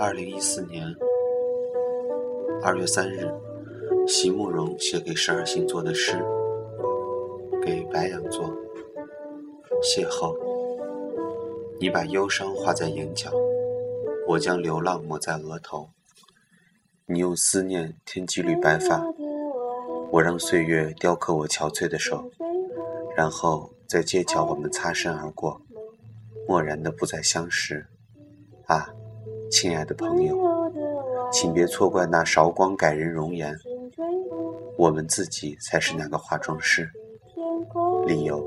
二零一四年二月三日，席慕容写给十二星座的诗，给白羊座。邂逅，你把忧伤画在眼角，我将流浪抹在额头。你用思念添几缕白发，我让岁月雕刻我憔悴的手，然后在街角我们擦身而过，漠然的不再相识。啊！亲爱的朋友，请别错怪那韶光改人容颜，我们自己才是那个化妆师。理由：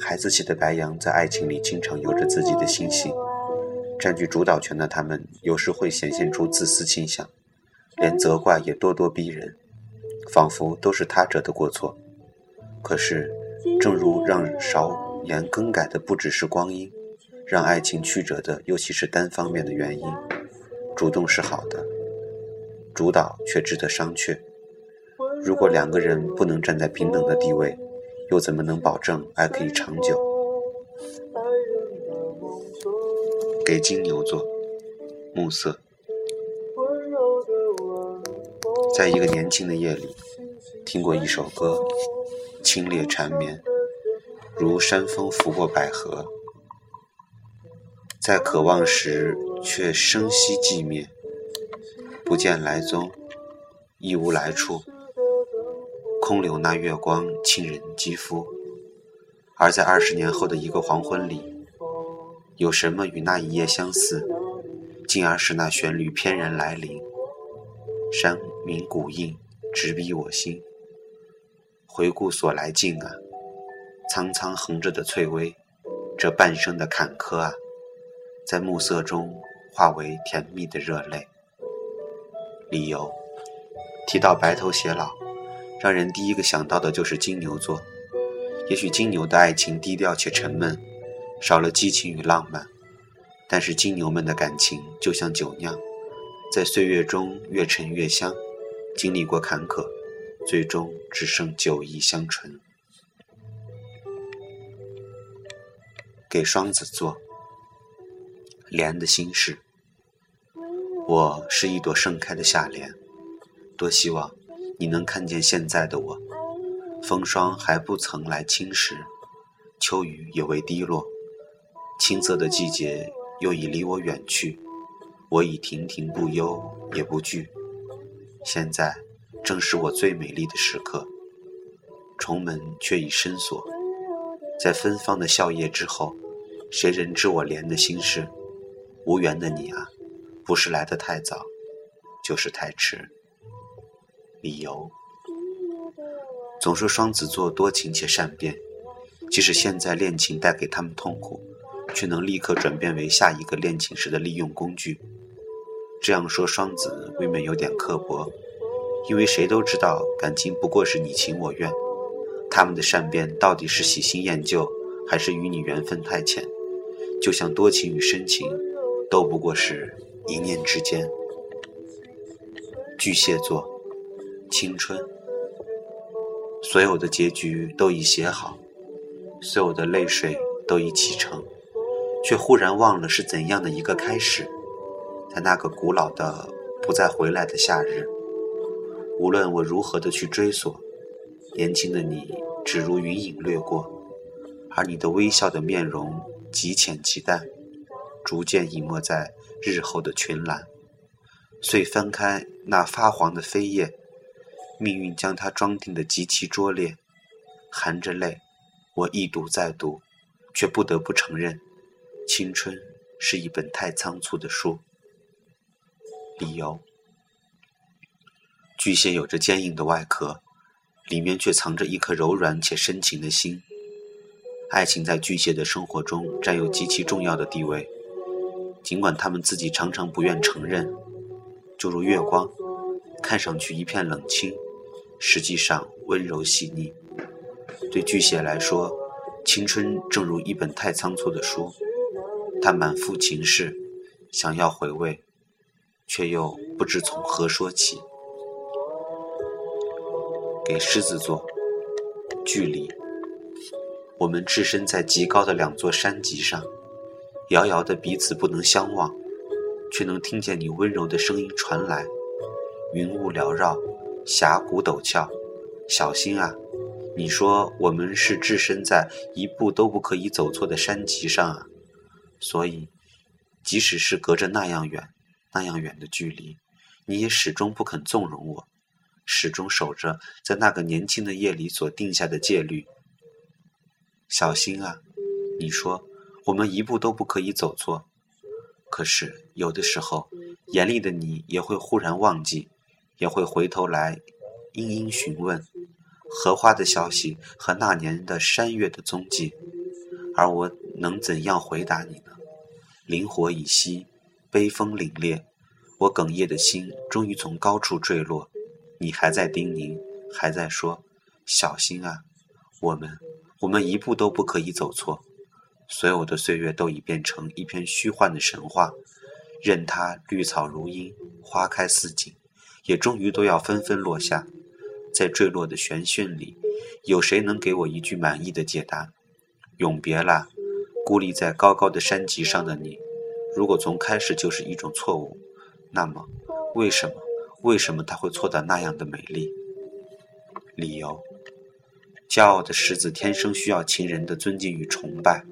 孩子气的白羊在爱情里经常有着自己的心性，占据主导权的他们有时会显现出自私倾向，连责怪也咄咄逼人，仿佛都是他者的过错。可是，正如让韶颜更改的不只是光阴。让爱情曲折的，尤其是单方面的原因。主动是好的，主导却值得商榷。如果两个人不能站在平等的地位，又怎么能保证爱可以长久？给金牛座，暮色。在一个年轻的夜里，听过一首歌，清冽缠绵，如山风拂过百合。在渴望时，却声息寂灭，不见来踪，亦无来处，空留那月光沁人肌肤。而在二十年后的一个黄昏里，有什么与那一夜相似，进而使那旋律翩然来临？山鸣谷应，直逼我心。回顾所来径啊，苍苍横着的翠微，这半生的坎坷啊。在暮色中化为甜蜜的热泪。理由：提到白头偕老，让人第一个想到的就是金牛座。也许金牛的爱情低调且沉闷，少了激情与浪漫。但是金牛们的感情就像酒酿，在岁月中越陈越香。经历过坎坷，最终只剩酒意香醇。给双子座。莲的心事，我是一朵盛开的夏莲，多希望你能看见现在的我。风霜还不曾来侵蚀，秋雨也未滴落，青涩的季节又已离我远去，我已亭亭不忧也不惧。现在正是我最美丽的时刻，重门却已深锁，在芬芳的笑靥之后，谁人知我莲的心事？无缘的你啊，不是来的太早，就是太迟。理由：总说双子座多情且善变，即使现在恋情带给他们痛苦，却能立刻转变为下一个恋情时的利用工具。这样说双子未免有点刻薄，因为谁都知道感情不过是你情我愿，他们的善变到底是喜新厌旧，还是与你缘分太浅？就像多情与深情。都不过是一念之间。巨蟹座，青春，所有的结局都已写好，所有的泪水都已启程，却忽然忘了是怎样的一个开始。在那个古老的不再回来的夏日，无论我如何的去追索，年轻的你只如云影掠过，而你的微笑的面容极浅极淡。逐渐隐没在日后的群岚，遂翻开那发黄的飞页，命运将它装订的极其拙劣，含着泪，我一读再读，却不得不承认，青春是一本太仓促的书。理由：巨蟹有着坚硬的外壳，里面却藏着一颗柔软且深情的心。爱情在巨蟹的生活中占有极其重要的地位。尽管他们自己常常不愿承认，就如月光，看上去一片冷清，实际上温柔细腻。对巨蟹来说，青春正如一本太仓促的书，它满腹情事，想要回味，却又不知从何说起。给狮子座，距离，我们置身在极高的两座山脊上。遥遥的彼此不能相望，却能听见你温柔的声音传来。云雾缭绕，峡谷陡峭，小心啊！你说我们是置身在一步都不可以走错的山脊上啊，所以，即使是隔着那样远、那样远的距离，你也始终不肯纵容我，始终守着在那个年轻的夜里所定下的戒律。小心啊！你说我们一步都不可以走错，可是有的时候，严厉的你也会忽然忘记，也会回头来，殷殷询问。荷花的消息和那年的山月的踪迹，而我能怎样回答你呢？灵火已熄，悲风凛冽，我哽咽的心终于从高处坠落。你还在叮咛，还在说：“小心啊，我们，我们一步都不可以走错。”所有的岁月都已变成一篇虚幻的神话，任它绿草如茵，花开似锦，也终于都要纷纷落下。在坠落的悬讯里，有谁能给我一句满意的解答？永别啦，孤立在高高的山脊上的你。如果从开始就是一种错误，那么为什么？为什么它会错得那样的美丽？理由：骄傲的狮子天生需要情人的尊敬与崇拜，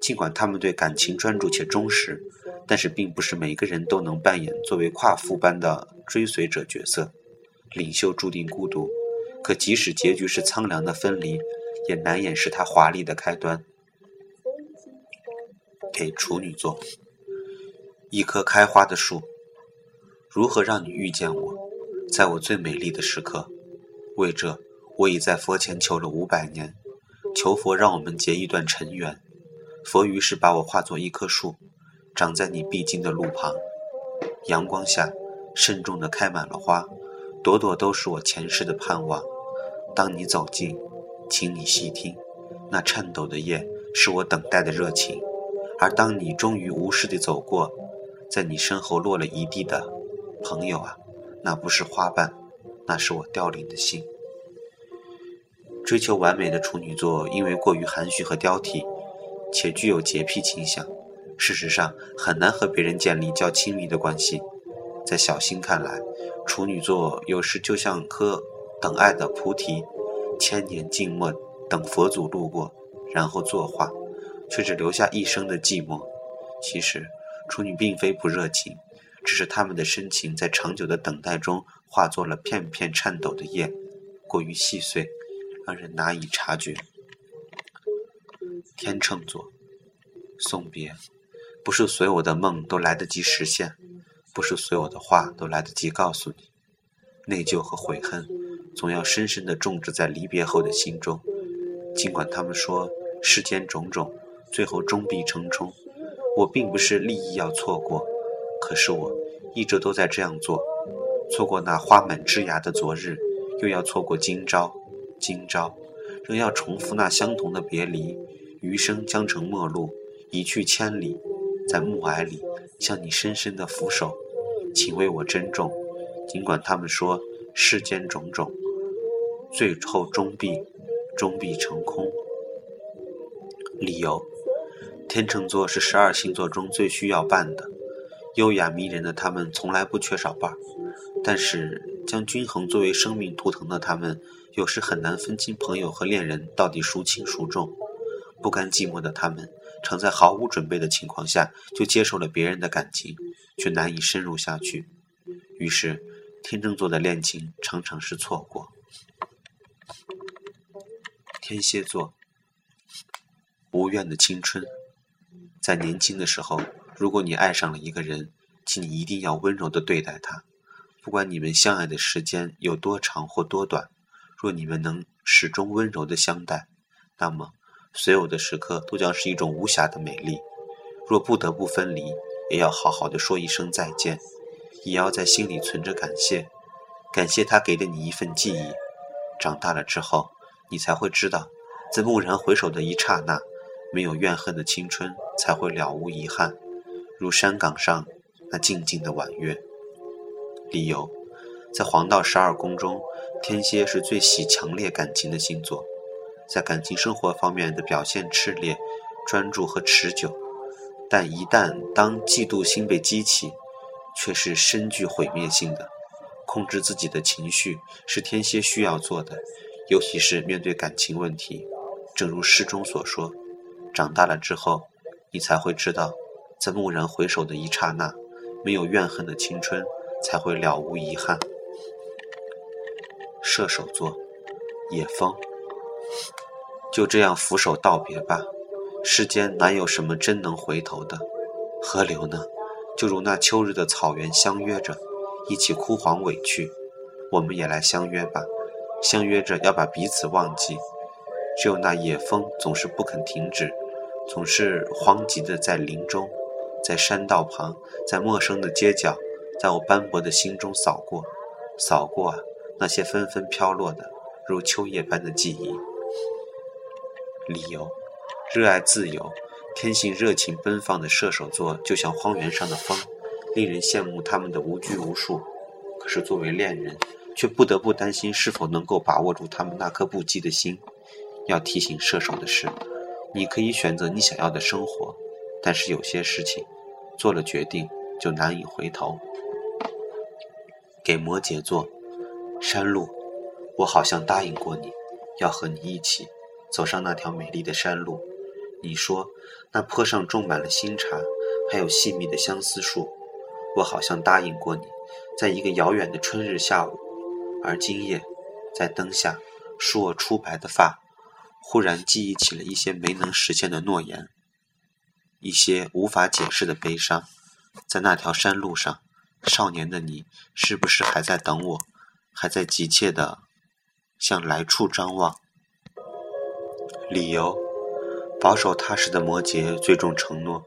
尽管他们对感情专注且忠实，但是并不是每个人都能扮演作为夸父般的追随者角色。领袖注定孤独。可即使结局是苍凉的分离，也难掩是他华丽的开端。给处女座，一棵开花的树。如何让你遇见我，在我最美丽的时刻？为这，我已在佛前求了五百年，求佛让我们结一段尘缘。佛于是把我化作一棵树，长在你必经的路旁。阳光下，慎重地开满了花，朵朵都是我前世的盼望。当你走近，请你细听，那颤抖的叶是我等待的热情；而当你终于无视地走过，在你身后落了一地的朋友啊，那不是花瓣，那是我凋零的心。追求完美的处女座，因为过于含蓄和挑剔，且具有洁癖倾向，事实上很难和别人建立较亲密的关系。在小新看来，处女座有时就像颗。等爱的菩提，千年静默，等佛祖路过，然后作画，却只留下一生的寂寞。其实，处女并非不热情，只是他们的深情在长久的等待中化作了片片颤抖的叶，过于细碎，让人难以察觉。天秤座，送别，不是所有的梦都来得及实现，不是所有的话都来得及告诉你，内疚和悔恨。总要深深地种植在离别后的心中，尽管他们说世间种种，最后终必成冲。我并不是立意要错过，可是我一直都在这样做：错过那花满枝芽的昨日，又要错过今朝，今朝仍要重复那相同的别离。余生将成陌路，一去千里，在暮霭里向你深深的俯首，请为我珍重。尽管他们说世间种种。最后终必，终必成空。理由：天秤座是十二星座中最需要伴的，优雅迷人的他们从来不缺少伴儿。但是将均衡作为生命图腾的他们，有时很难分清朋友和恋人到底孰轻孰重。不甘寂寞的他们，常在毫无准备的情况下就接受了别人的感情，却难以深入下去。于是，天秤座的恋情常常是错过。天蝎座，无怨的青春，在年轻的时候，如果你爱上了一个人，请你一定要温柔的对待他，不管你们相爱的时间有多长或多短，若你们能始终温柔的相待，那么所有的时刻都将是一种无瑕的美丽。若不得不分离，也要好好的说一声再见，也要在心里存着感谢，感谢他给了你一份记忆。长大了之后。你才会知道，在蓦然回首的一刹那，没有怨恨的青春才会了无遗憾，如山岗上那静静的婉约。理由，在黄道十二宫中，天蝎是最喜强烈感情的星座，在感情生活方面的表现炽烈、专注和持久。但一旦当嫉妒心被激起，却是深具毁灭性的。控制自己的情绪是天蝎需要做的，尤其是面对感情问题。正如诗中所说：“长大了之后，你才会知道，在蓦然回首的一刹那，没有怨恨的青春才会了无遗憾。”射手座，野风，就这样俯首道别吧。世间哪有什么真能回头的？河流呢？就如那秋日的草原，相约着一起枯黄委屈。我们也来相约吧，相约着要把彼此忘记。只有那野风总是不肯停止，总是慌急的在林中，在山道旁，在陌生的街角，在我斑驳的心中扫过，扫过啊。那些纷纷飘落的如秋叶般的记忆。理由：热爱自由，天性热情奔放的射手座就像荒原上的风，令人羡慕他们的无拘无束。可是作为恋人，却不得不担心是否能够把握住他们那颗不羁的心。要提醒射手的是，你可以选择你想要的生活，但是有些事情做了决定就难以回头。给摩羯座。山路，我好像答应过你，要和你一起走上那条美丽的山路。你说那坡上种满了新茶，还有细密的相思树。我好像答应过你，在一个遥远的春日下午。而今夜，在灯下梳我初白的发，忽然记忆起了一些没能实现的诺言，一些无法解释的悲伤。在那条山路上，少年的你，是不是还在等我？还在急切的向来处张望。理由：保守踏实的摩羯最重承诺，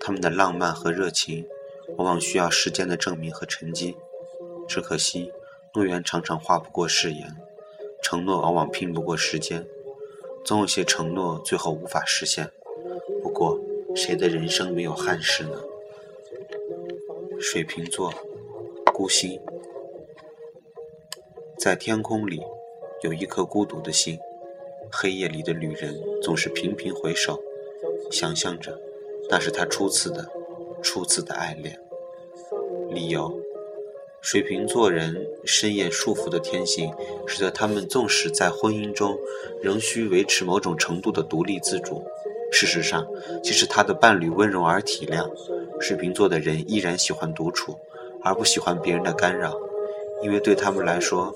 他们的浪漫和热情往往需要时间的证明和沉积。只可惜，诺言常常话不过誓言，承诺往往拼不过时间。总有些承诺最后无法实现。不过，谁的人生没有憾事呢？水瓶座，孤星。在天空里，有一颗孤独的心。黑夜里的旅人总是频频回首，想象着那是他初次的、初次的爱恋。理由：水瓶座人深厌束缚的天性，使得他们纵使在婚姻中，仍需维持某种程度的独立自主。事实上，即使他的伴侣温柔而体谅，水瓶座的人依然喜欢独处，而不喜欢别人的干扰，因为对他们来说。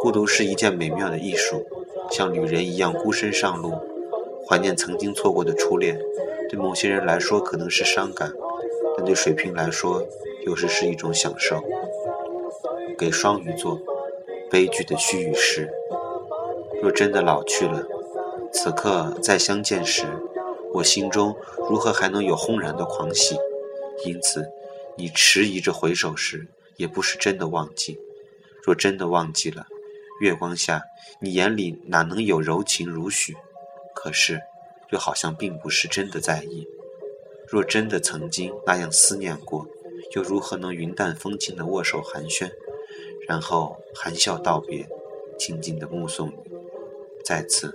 孤独是一件美妙的艺术，像旅人一样孤身上路，怀念曾经错过的初恋。对某些人来说可能是伤感，但对水瓶来说又是是一种享受。给双鱼座，悲剧的须臾时，若真的老去了，此刻再相见时，我心中如何还能有轰然的狂喜？因此，你迟疑着回首时，也不是真的忘记。若真的忘记了。月光下，你眼里哪能有柔情如许？可是，又好像并不是真的在意。若真的曾经那样思念过，又如何能云淡风轻的握手寒暄，然后含笑道别，静静的目送你再次、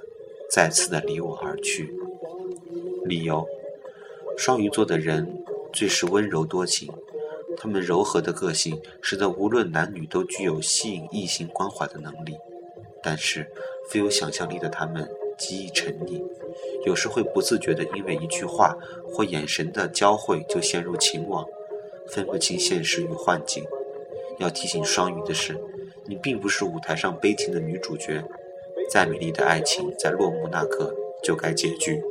再次的离我而去？理由：双鱼座的人最是温柔多情。他们柔和的个性，使得无论男女都具有吸引异性关怀的能力。但是，富有想象力的他们极易沉溺，有时会不自觉地因为一句话或眼神的交汇就陷入情网，分不清现实与幻境。要提醒双鱼的是，你并不是舞台上悲情的女主角，再美丽的爱情，在落幕那刻就该结局。